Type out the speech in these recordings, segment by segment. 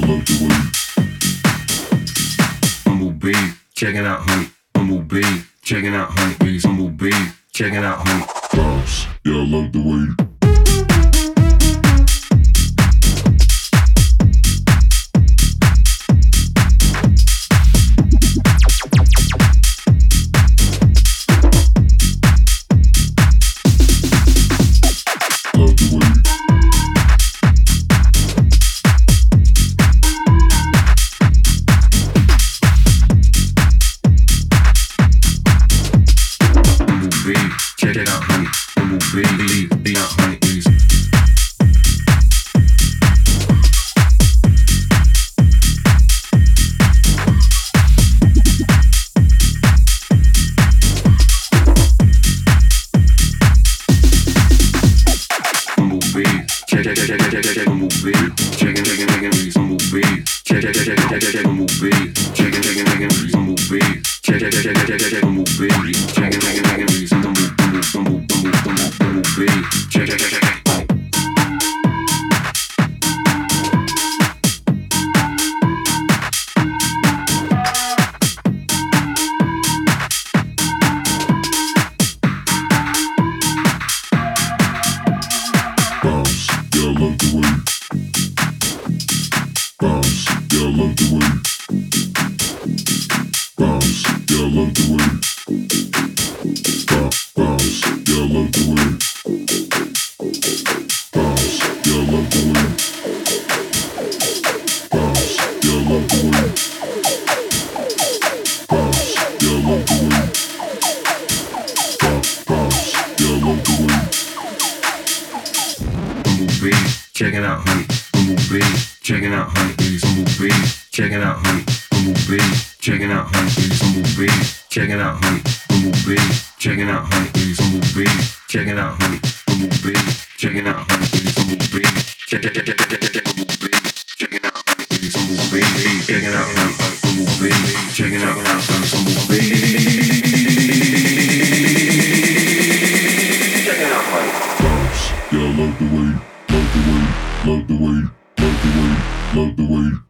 love the way. Bumblebee, checking out honey. Bumblebee, checking out honey. Bumblebee, checking out honey. Boss, yeah, I love the way. Checking out honey. Bumblebee, checking out honey. Please, Bumblebee, checking out honey. Bumblebee, checking out honey. Please, Bumblebee, checking out honey. Bumblebee, checking out honey. Please, Bumblebee, checking out honey. Bumblebee, checking out honey. Please, Bumblebee, check check check check check check check Bumblebee, checking out honey. Please, Bumblebee, checking out honey. Bumblebee, checking out honey. Bumblebee, love the way, love the way, love the way.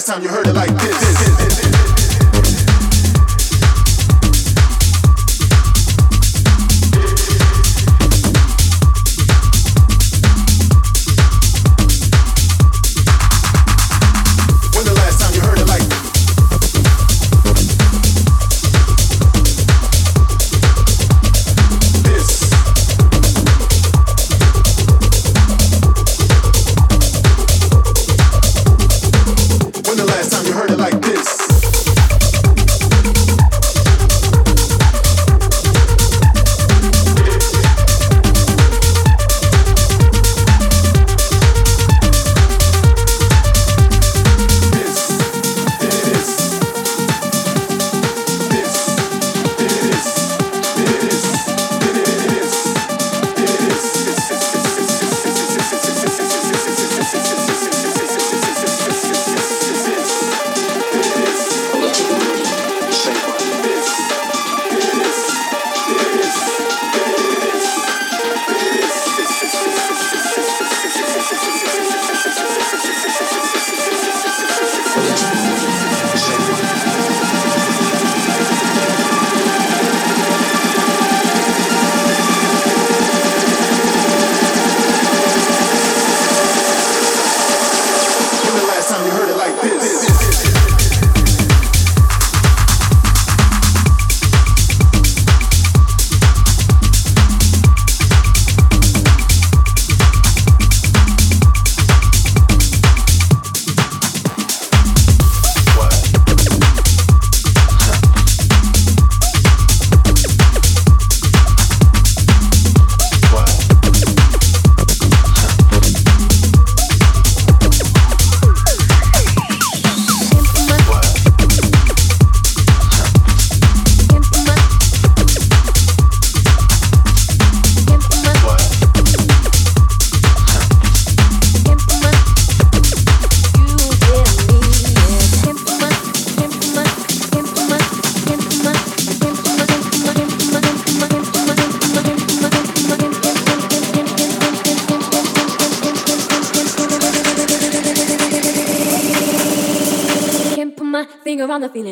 last time you heard it like this. this, this, this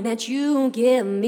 that you give me.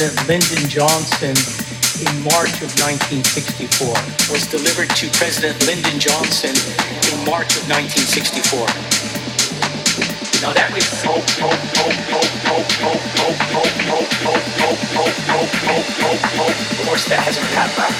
President Lyndon Johnson in March of 1964. Was delivered to President Lyndon Johnson in March of 1964. Now that was of course that hasn't happened.